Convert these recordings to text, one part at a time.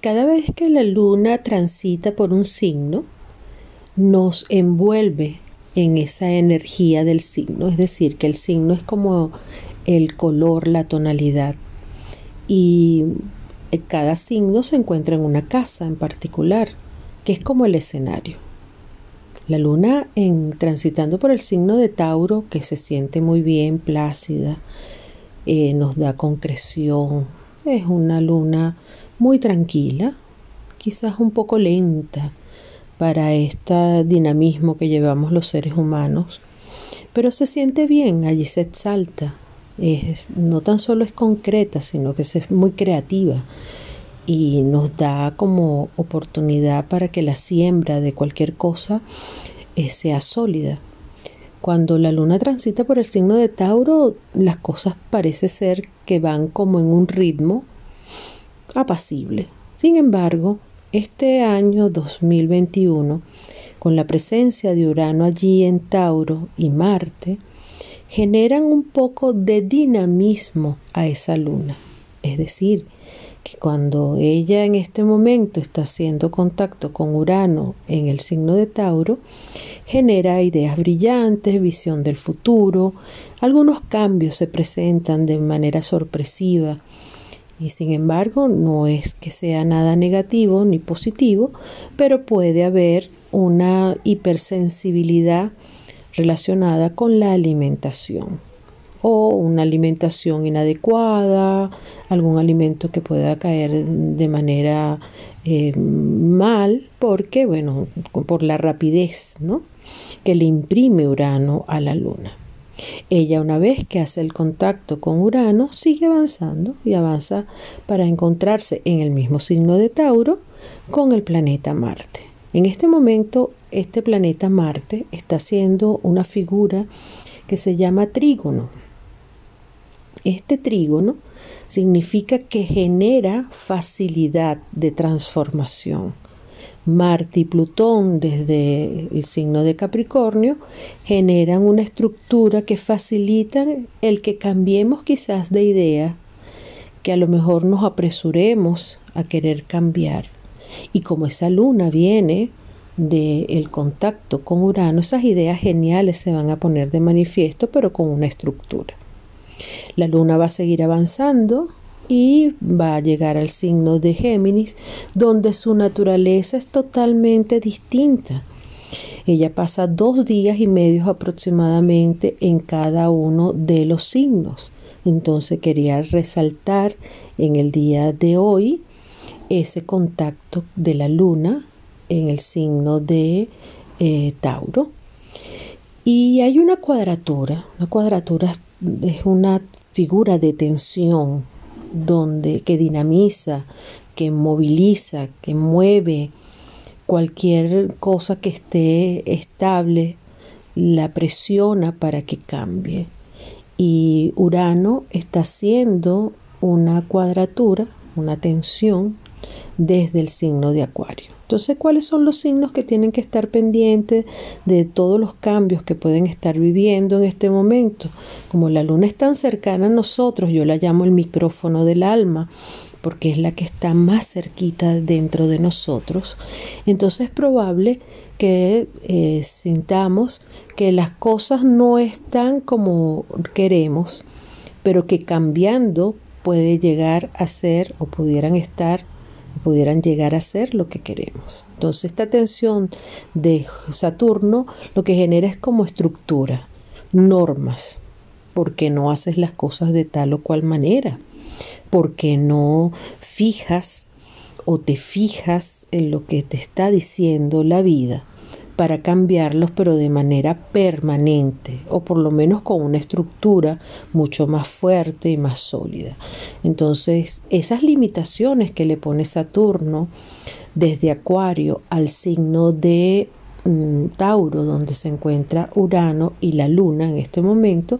cada vez que la luna transita por un signo, nos envuelve en esa energía del signo, es decir, que el signo es como el color, la tonalidad. Y cada signo se encuentra en una casa en particular, que es como el escenario. La luna en transitando por el signo de Tauro, que se siente muy bien, plácida, eh, nos da concreción. Es una luna muy tranquila, quizás un poco lenta para este dinamismo que llevamos los seres humanos, pero se siente bien, allí se exalta, no tan solo es concreta, sino que es muy creativa y nos da como oportunidad para que la siembra de cualquier cosa eh, sea sólida. Cuando la luna transita por el signo de Tauro, las cosas parece ser que van como en un ritmo apacible. Sin embargo, este año 2021, con la presencia de Urano allí en Tauro y Marte, generan un poco de dinamismo a esa luna. Es decir, que cuando ella en este momento está haciendo contacto con Urano en el signo de Tauro, genera ideas brillantes, visión del futuro, algunos cambios se presentan de manera sorpresiva y sin embargo no es que sea nada negativo ni positivo, pero puede haber una hipersensibilidad relacionada con la alimentación o una alimentación inadecuada, algún alimento que pueda caer de manera eh, mal, porque, bueno, por la rapidez ¿no? que le imprime Urano a la Luna. Ella una vez que hace el contacto con Urano sigue avanzando y avanza para encontrarse en el mismo signo de Tauro con el planeta Marte. En este momento este planeta Marte está haciendo una figura que se llama trígono. Este trígono significa que genera facilidad de transformación. Marte y Plutón desde el signo de Capricornio generan una estructura que facilita el que cambiemos quizás de idea, que a lo mejor nos apresuremos a querer cambiar. Y como esa luna viene del contacto con Urano, esas ideas geniales se van a poner de manifiesto, pero con una estructura. La luna va a seguir avanzando y va a llegar al signo de Géminis, donde su naturaleza es totalmente distinta. Ella pasa dos días y medio aproximadamente en cada uno de los signos. Entonces quería resaltar en el día de hoy ese contacto de la luna en el signo de eh, Tauro. Y hay una cuadratura. Una cuadratura es una figura de tensión donde que dinamiza, que moviliza, que mueve cualquier cosa que esté estable, la presiona para que cambie. Y Urano está haciendo una cuadratura, una tensión desde el signo de Acuario. Entonces, ¿cuáles son los signos que tienen que estar pendientes de todos los cambios que pueden estar viviendo en este momento? Como la luna es tan cercana a nosotros, yo la llamo el micrófono del alma, porque es la que está más cerquita dentro de nosotros. Entonces es probable que eh, sintamos que las cosas no están como queremos, pero que cambiando puede llegar a ser o pudieran estar pudieran llegar a ser lo que queremos. Entonces esta tensión de Saturno lo que genera es como estructura, normas, porque no haces las cosas de tal o cual manera, porque no fijas o te fijas en lo que te está diciendo la vida para cambiarlos, pero de manera permanente, o por lo menos con una estructura mucho más fuerte y más sólida. Entonces, esas limitaciones que le pone Saturno desde Acuario al signo de mm, Tauro, donde se encuentra Urano y la Luna en este momento,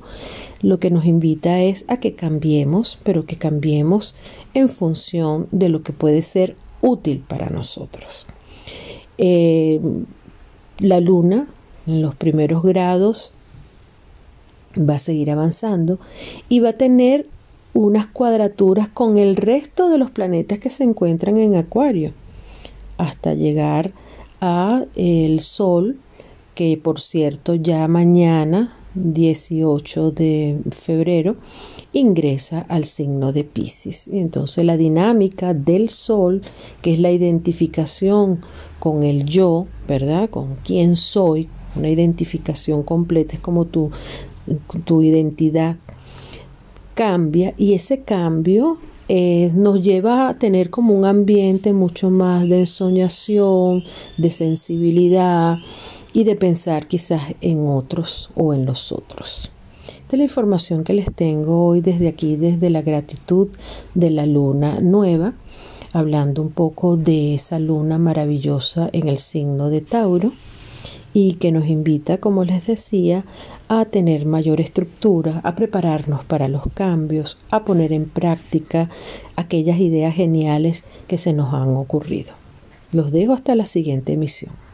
lo que nos invita es a que cambiemos, pero que cambiemos en función de lo que puede ser útil para nosotros. Eh, la luna en los primeros grados va a seguir avanzando y va a tener unas cuadraturas con el resto de los planetas que se encuentran en Acuario hasta llegar a el Sol que por cierto ya mañana 18 de febrero ingresa al signo de Pisces. Y entonces la dinámica del Sol, que es la identificación con el yo, ¿verdad? Con quién soy, una identificación completa, es como tu, tu identidad cambia y ese cambio eh, nos lleva a tener como un ambiente mucho más de ensoñación, de sensibilidad y de pensar quizás en otros o en los otros. Esta es la información que les tengo hoy desde aquí, desde la gratitud de la luna nueva, hablando un poco de esa luna maravillosa en el signo de Tauro y que nos invita, como les decía, a tener mayor estructura, a prepararnos para los cambios, a poner en práctica aquellas ideas geniales que se nos han ocurrido. Los dejo hasta la siguiente emisión.